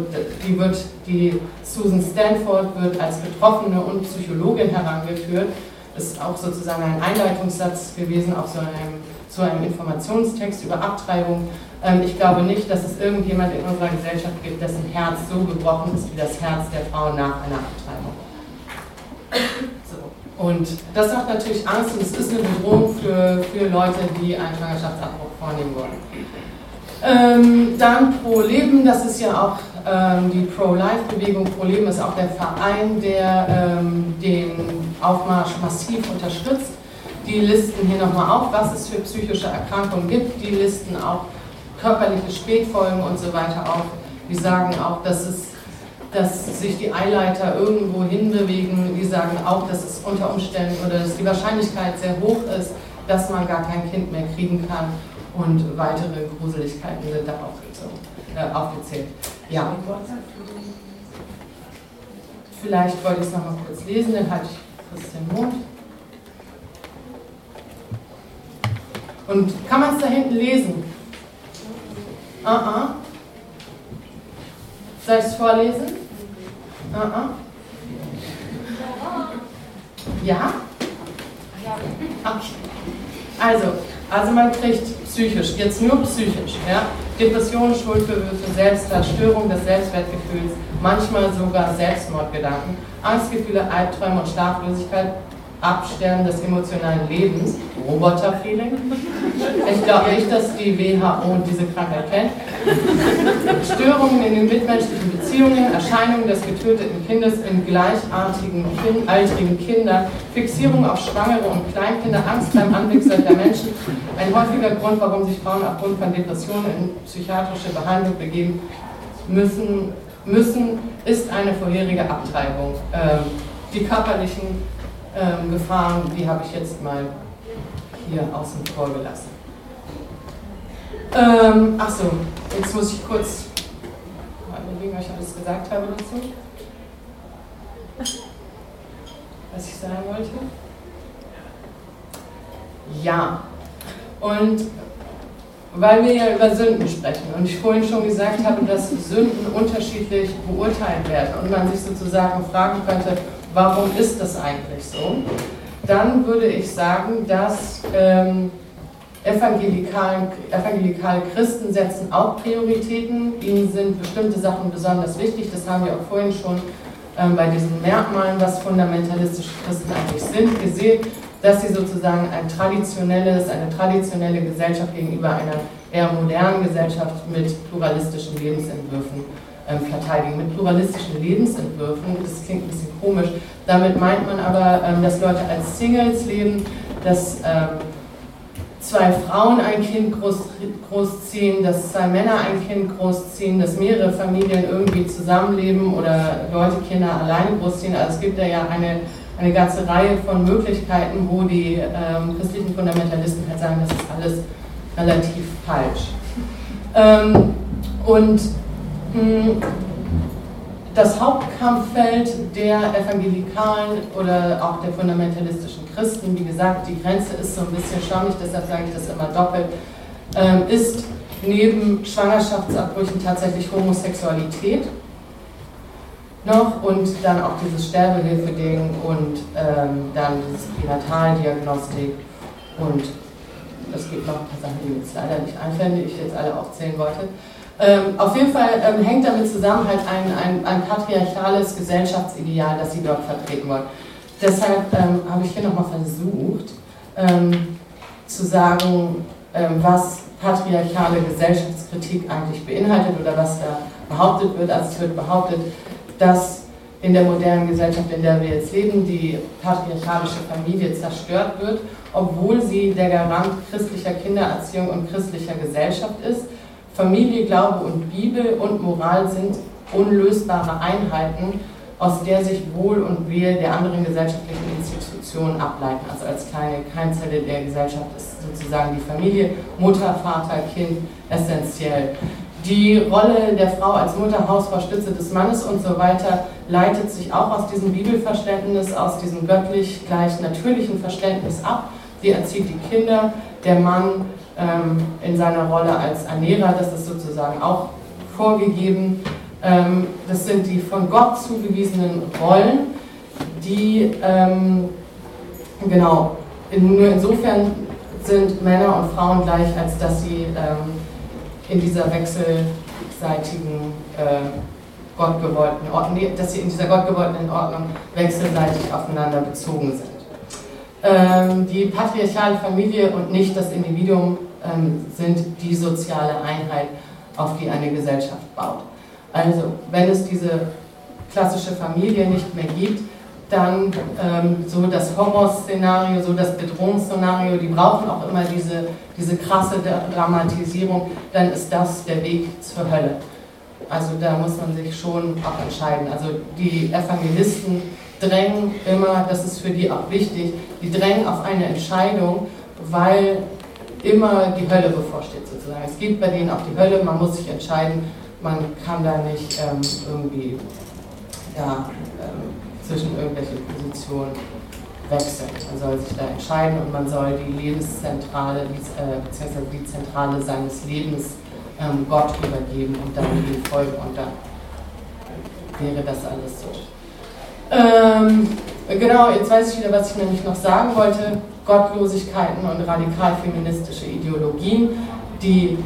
die wird, die Susan Stanford wird als Betroffene und Psychologin herangeführt. Ist auch sozusagen ein Einleitungssatz gewesen auf so einem, zu einem Informationstext über Abtreibung. Ähm, ich glaube nicht, dass es irgendjemand in unserer Gesellschaft gibt, dessen Herz so gebrochen ist wie das Herz der Frau nach einer Abtreibung. Und das macht natürlich Angst und es ist eine Bedrohung für, für Leute, die einen Schwangerschaftsabbruch vornehmen wollen. Ähm, dann Pro Leben, das ist ja auch ähm, die Pro-Life-Bewegung. Pro Leben ist auch der Verein, der ähm, den Aufmarsch massiv unterstützt. Die listen hier nochmal auf, was es für psychische Erkrankungen gibt. Die listen auch körperliche Spätfolgen und so weiter auf. Die sagen auch, dass, es, dass sich die Eileiter irgendwo hinbewegen. Die sagen auch, dass es unter Umständen oder dass die Wahrscheinlichkeit sehr hoch ist, dass man gar kein Kind mehr kriegen kann. Und weitere Gruseligkeiten sind da auch äh, aufgezählt. Ja. Vielleicht wollte ich es noch mal kurz lesen, dann halte ich den Mund. Und kann man es da hinten lesen? Uh. -uh. Soll ich es vorlesen? Uh ah. Ja? Okay. Also, also man kriegt psychisch, jetzt nur psychisch, ja? Depressionen, Schuldbewürfe, Selbstzerstörung des Selbstwertgefühls, manchmal sogar Selbstmordgedanken, Angstgefühle, Albträume und Schlaflosigkeit, Absterben des emotionalen Lebens, Roboterfeeling. Ich glaube nicht, dass die WHO diese Krankheit kennt. Störungen in den mitmenschlichen Beziehungen, Erscheinungen des getöteten Kindes in gleichartigen, kind, altrigen Kindern, Fixierung auf Schwangere und Kleinkinder, Angst beim Anblick solcher Menschen. Ein häufiger Grund, warum sich Frauen aufgrund von Depressionen in psychiatrische Behandlung begeben müssen, müssen ist eine vorherige Abtreibung. Ähm, die körperlichen ähm, Gefahren, die habe ich jetzt mal hier außen vor gelassen. Ähm, Achso, jetzt muss ich kurz mal überlegen, was ich alles gesagt habe dazu. Was ich sagen wollte. Ja, und weil wir ja über Sünden sprechen und ich vorhin schon gesagt habe, dass Sünden unterschiedlich beurteilt werden und man sich sozusagen fragen könnte, warum ist das eigentlich so? Dann würde ich sagen, dass ähm, evangelikale, evangelikale Christen setzen auch Prioritäten. Ihnen sind bestimmte Sachen besonders wichtig. Das haben wir auch vorhin schon ähm, bei diesen Merkmalen, was fundamentalistische Christen eigentlich sind, gesehen, dass sie sozusagen ein traditionelles, eine traditionelle Gesellschaft gegenüber einer eher modernen Gesellschaft mit pluralistischen Lebensentwürfen ähm, verteidigen, mit pluralistischen Lebensentwürfen. Das klingt ein bisschen komisch. Damit meint man aber, ähm, dass Leute als Singles leben, dass ähm, zwei Frauen ein Kind groß, großziehen, dass zwei Männer ein Kind großziehen, dass mehrere Familien irgendwie zusammenleben oder Leute Kinder alleine großziehen. Also es gibt da ja eine, eine ganze Reihe von Möglichkeiten, wo die ähm, christlichen Fundamentalisten halt sagen, das ist alles relativ falsch. Ähm, und das Hauptkampffeld der evangelikalen oder auch der fundamentalistischen Christen, wie gesagt, die Grenze ist so ein bisschen schwammig, deshalb sage ich das immer doppelt, ähm, ist neben Schwangerschaftsabbrüchen tatsächlich Homosexualität noch und dann auch dieses Sterbehilfe-Ding und ähm, dann dieses Pränataldiagnostik und es gibt noch ein paar Sachen, die mir jetzt leider nicht einfallen, die ich jetzt alle aufzählen wollte. Ähm, auf jeden Fall ähm, hängt damit zusammen halt ein, ein, ein, patriarchales Gesellschaftsideal, das sie dort vertreten wollen. Deshalb ähm, habe ich hier nochmal versucht ähm, zu sagen, ähm, was patriarchale Gesellschaftskritik eigentlich beinhaltet oder was da behauptet wird. Also es wird behauptet, dass in der modernen Gesellschaft, in der wir jetzt leben, die patriarchalische Familie zerstört wird, obwohl sie der Garant christlicher Kindererziehung und christlicher Gesellschaft ist Familie, Glaube und Bibel und Moral sind unlösbare Einheiten, aus der sich Wohl und Wehe der anderen gesellschaftlichen Institutionen ableiten. Also als kleine Keimzelle der Gesellschaft ist sozusagen die Familie, Mutter, Vater, Kind essentiell. Die Rolle der Frau als Mutter, Hausfrau, Stütze des Mannes und so weiter leitet sich auch aus diesem Bibelverständnis, aus diesem göttlich gleich natürlichen Verständnis ab. Sie erzieht die Kinder, der Mann ähm, in seiner Rolle als Ernährer, das ist sozusagen auch vorgegeben. Ähm, das sind die von Gott zugewiesenen Rollen, die ähm, genau nur insofern sind Männer und Frauen gleich, als dass sie ähm, in dieser wechselseitigen äh, gottgewollten Ordnung, dass sie in dieser gottgewollten Ordnung wechselseitig aufeinander bezogen sind. Ähm, die patriarchale Familie und nicht das Individuum sind die soziale Einheit, auf die eine Gesellschaft baut. Also, wenn es diese klassische Familie nicht mehr gibt, dann ähm, so das Horrorszenario, so das Bedrohungsszenario, die brauchen auch immer diese, diese krasse Dramatisierung, dann ist das der Weg zur Hölle. Also da muss man sich schon auch entscheiden. Also die Evangelisten drängen immer, das ist für die auch wichtig, die drängen auf eine Entscheidung, weil immer die Hölle bevorsteht sozusagen. Es gibt bei denen auch die Hölle, man muss sich entscheiden, man kann da nicht ähm, irgendwie ja, ähm, zwischen irgendwelchen Positionen wechseln. Man soll sich da entscheiden und man soll die Lebenszentrale, äh, beziehungsweise die Zentrale seines Lebens ähm, Gott übergeben und dann ihm folgen und dann wäre das alles so. Ähm, genau, jetzt weiß ich wieder, was ich nämlich noch sagen wollte. Gottlosigkeiten und radikal feministische Ideologien. Die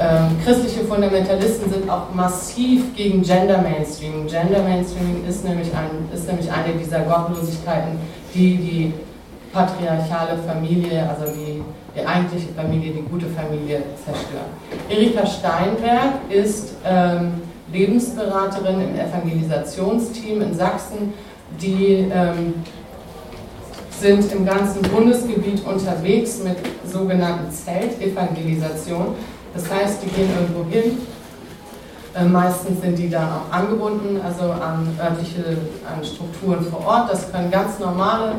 ähm, christliche Fundamentalisten sind auch massiv gegen Gender Mainstreaming. Gender Mainstreaming ist nämlich, ein, ist nämlich eine dieser Gottlosigkeiten, die die patriarchale Familie, also die, die eigentliche Familie, die gute Familie zerstören. Erika Steinberg ist ähm, Lebensberaterin im Evangelisationsteam in Sachsen, die ähm, sind im ganzen Bundesgebiet unterwegs mit sogenannten Zeltevangelisation. Das heißt, die gehen irgendwo hin. Äh, meistens sind die dann auch angebunden, also an örtliche an Strukturen vor Ort. Das können ganz normale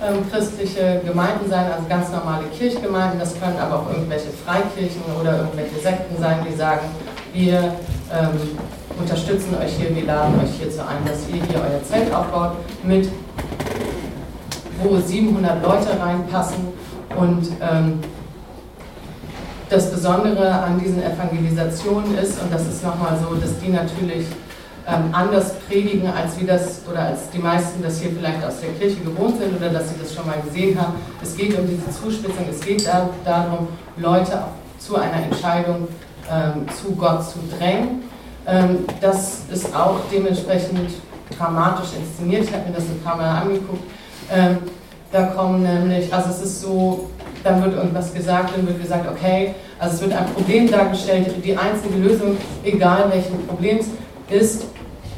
ähm, christliche Gemeinden sein, also ganz normale Kirchgemeinden. Das können aber auch irgendwelche Freikirchen oder irgendwelche Sekten sein, die sagen, wir ähm, unterstützen euch hier, wir laden euch hierzu ein, dass ihr hier euer Zelt aufbaut mit wo 700 Leute reinpassen und ähm, das Besondere an diesen Evangelisationen ist, und das ist nochmal so, dass die natürlich ähm, anders predigen, als wie das oder als die meisten das hier vielleicht aus der Kirche gewohnt sind oder dass sie das schon mal gesehen haben. Es geht um diese Zuspitzung, es geht da, darum, Leute zu einer Entscheidung ähm, zu Gott zu drängen. Ähm, das ist auch dementsprechend dramatisch inszeniert. Ich habe mir das ein paar Mal angeguckt. Ähm, da kommen nämlich, also es ist so, dann wird irgendwas gesagt, dann wird gesagt, okay, also es wird ein Problem dargestellt, die einzige Lösung, egal welchen Problems, ist,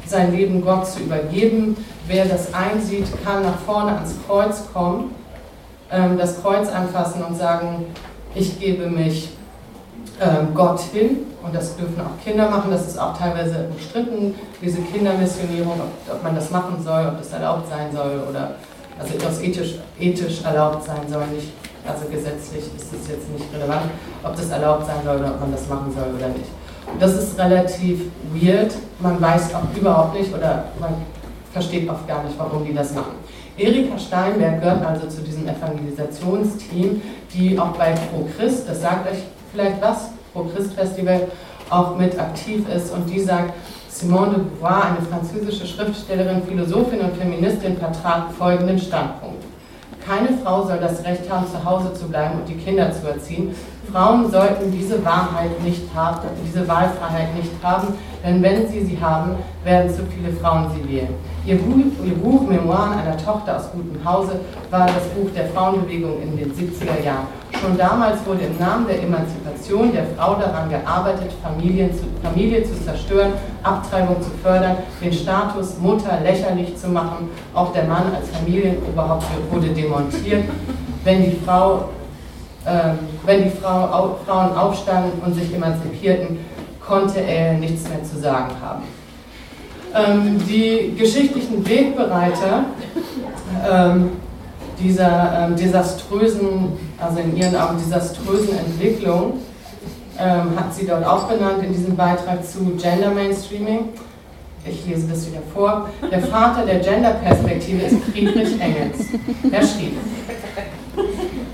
sein Leben Gott zu übergeben. Wer das einsieht, kann nach vorne ans Kreuz kommen, ähm, das Kreuz anfassen und sagen, ich gebe mich ähm, Gott hin. Und das dürfen auch Kinder machen. Das ist auch teilweise umstritten, diese Kindermissionierung, ob, man das machen soll, ob das erlaubt sein soll oder also etwas ethisch, ethisch erlaubt sein soll, nicht, also gesetzlich ist es jetzt nicht relevant, ob das erlaubt sein soll oder ob man das machen soll oder nicht. Und das ist relativ weird, man weiß auch überhaupt nicht oder man versteht oft gar nicht, warum die das machen. Erika Steinberg gehört also zu diesem Evangelisationsteam, die auch bei Pro Christ, das sagt euch vielleicht was, Pro Christ Festival, auch mit aktiv ist und die sagt, Simone de Beauvoir, eine französische Schriftstellerin, Philosophin und Feministin, vertrat folgenden Standpunkt. Keine Frau soll das Recht haben, zu Hause zu bleiben und die Kinder zu erziehen. Frauen sollten diese Wahrheit nicht haben, diese Wahlfreiheit nicht haben, denn wenn sie sie haben, werden zu viele Frauen sie wählen. Ihr Buch, ihr Buch Memoiren einer Tochter aus gutem Hause war das Buch der Frauenbewegung in den 70er Jahren. Schon damals wurde im Namen der Emanzipation der Frau daran gearbeitet, Familien zu, Familie zu zerstören, Abtreibung zu fördern, den Status Mutter lächerlich zu machen. Auch der Mann als Familienoberhaupt wurde demontiert. Wenn die Frau wenn die Frau, au, Frauen aufstanden und sich emanzipierten, konnte er nichts mehr zu sagen haben. Ähm, die geschichtlichen Wegbereiter ähm, dieser ähm, desaströsen, also in ihren Augen desaströsen Entwicklung, ähm, hat sie dort auch benannt in diesem Beitrag zu Gender Mainstreaming. Ich lese das wieder vor. Der Vater der Gender-Perspektive ist Friedrich Engels. Er schrieb,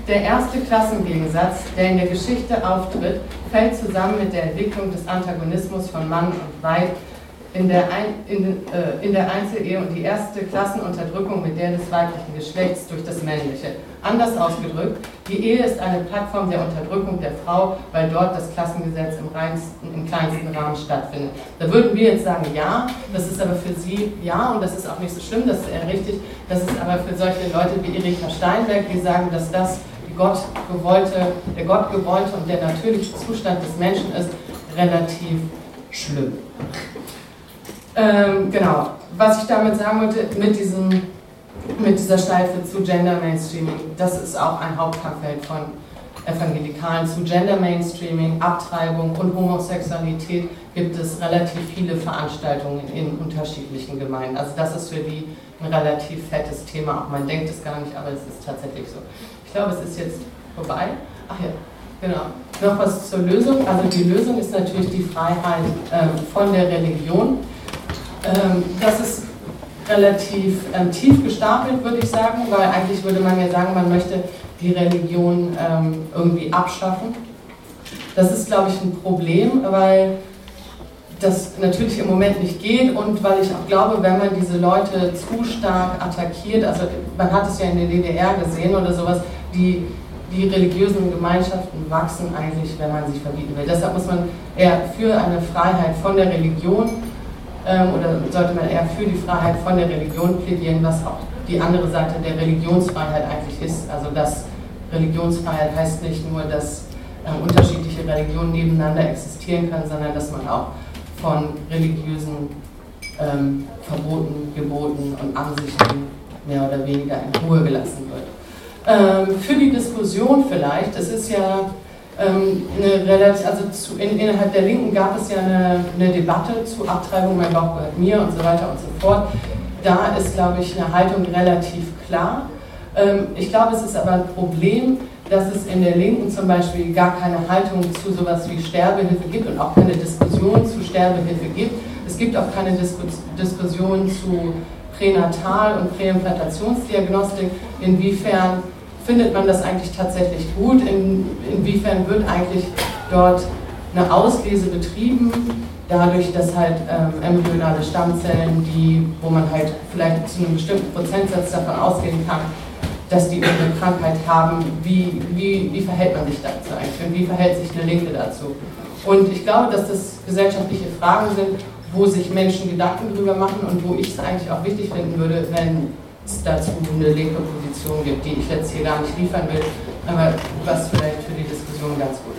der erste Klassengegensatz, der in der Geschichte auftritt, fällt zusammen mit der Entwicklung des Antagonismus von Mann und Weib in der, Ein, in, äh, der Einzelehe und die erste Klassenunterdrückung mit der des weiblichen Geschlechts durch das männliche. Anders ausgedrückt, die Ehe ist eine Plattform der Unterdrückung der Frau, weil dort das Klassengesetz im, reinsten, im kleinsten Rahmen stattfindet. Da würden wir jetzt sagen, ja, das ist aber für Sie ja und das ist auch nicht so schlimm, das ist eher richtig. Das ist aber für solche Leute wie Erika Steinberg, die sagen, dass das Gott der Gott gewollte und der natürliche Zustand des Menschen ist, relativ schlimm. Ähm, genau, was ich damit sagen wollte, mit diesem mit dieser Schleife zu Gender Mainstreaming, das ist auch ein Hauptkampffeld von Evangelikalen zu Gender Mainstreaming, Abtreibung und Homosexualität gibt es relativ viele Veranstaltungen in unterschiedlichen Gemeinden. Also das ist für die ein relativ fettes Thema. Auch man denkt es gar nicht, aber es ist tatsächlich so. Ich glaube, es ist jetzt vorbei. Ach ja, genau. Noch was zur Lösung. Also die Lösung ist natürlich die Freiheit ähm, von der Religion. Ähm, das ist relativ ähm, tief gestapelt, würde ich sagen, weil eigentlich würde man ja sagen, man möchte die Religion ähm, irgendwie abschaffen. Das ist, glaube ich, ein Problem, weil das natürlich im Moment nicht geht und weil ich auch glaube, wenn man diese Leute zu stark attackiert, also man hat es ja in der DDR gesehen oder sowas, die, die religiösen Gemeinschaften wachsen eigentlich, wenn man sie verbieten will. Deshalb muss man eher für eine Freiheit von der Religion ähm, oder sollte man eher für die Freiheit von der Religion plädieren, was auch die andere Seite der Religionsfreiheit eigentlich ist. Also dass Religionsfreiheit heißt nicht nur, dass äh, unterschiedliche Religionen nebeneinander existieren können, sondern dass man auch von religiösen ähm, Verboten, Geboten und Ansichten mehr oder weniger in Ruhe gelassen wird. Ähm, für die Diskussion vielleicht, es ist ja ähm, eine relativ, also zu, in, innerhalb der Linken gab es ja eine, eine Debatte zu Abtreibung, mein Bauch gehört mir und so weiter und so fort. Da ist, glaube ich, eine Haltung relativ klar. Ähm, ich glaube, es ist aber ein Problem, dass es in der Linken zum Beispiel gar keine Haltung zu sowas wie Sterbehilfe gibt und auch keine Diskussion zu Sterbehilfe gibt. Es gibt auch keine Diskus Diskussion zu Pränatal- und Präimplantationsdiagnostik. Inwiefern findet man das eigentlich tatsächlich gut? In, inwiefern wird eigentlich dort eine Auslese betrieben, dadurch, dass halt ähm, embryonale Stammzellen, die, wo man halt vielleicht zu einem bestimmten Prozentsatz davon ausgehen kann, dass die irgendeine Krankheit haben, wie, wie, wie verhält man sich dazu eigentlich und wie verhält sich eine Linke dazu? Und ich glaube, dass das gesellschaftliche Fragen sind, wo sich Menschen Gedanken drüber machen und wo ich es eigentlich auch wichtig finden würde, wenn es dazu eine linke Position gibt, die ich jetzt hier gar nicht liefern will, aber was vielleicht für die Diskussion ganz gut ist.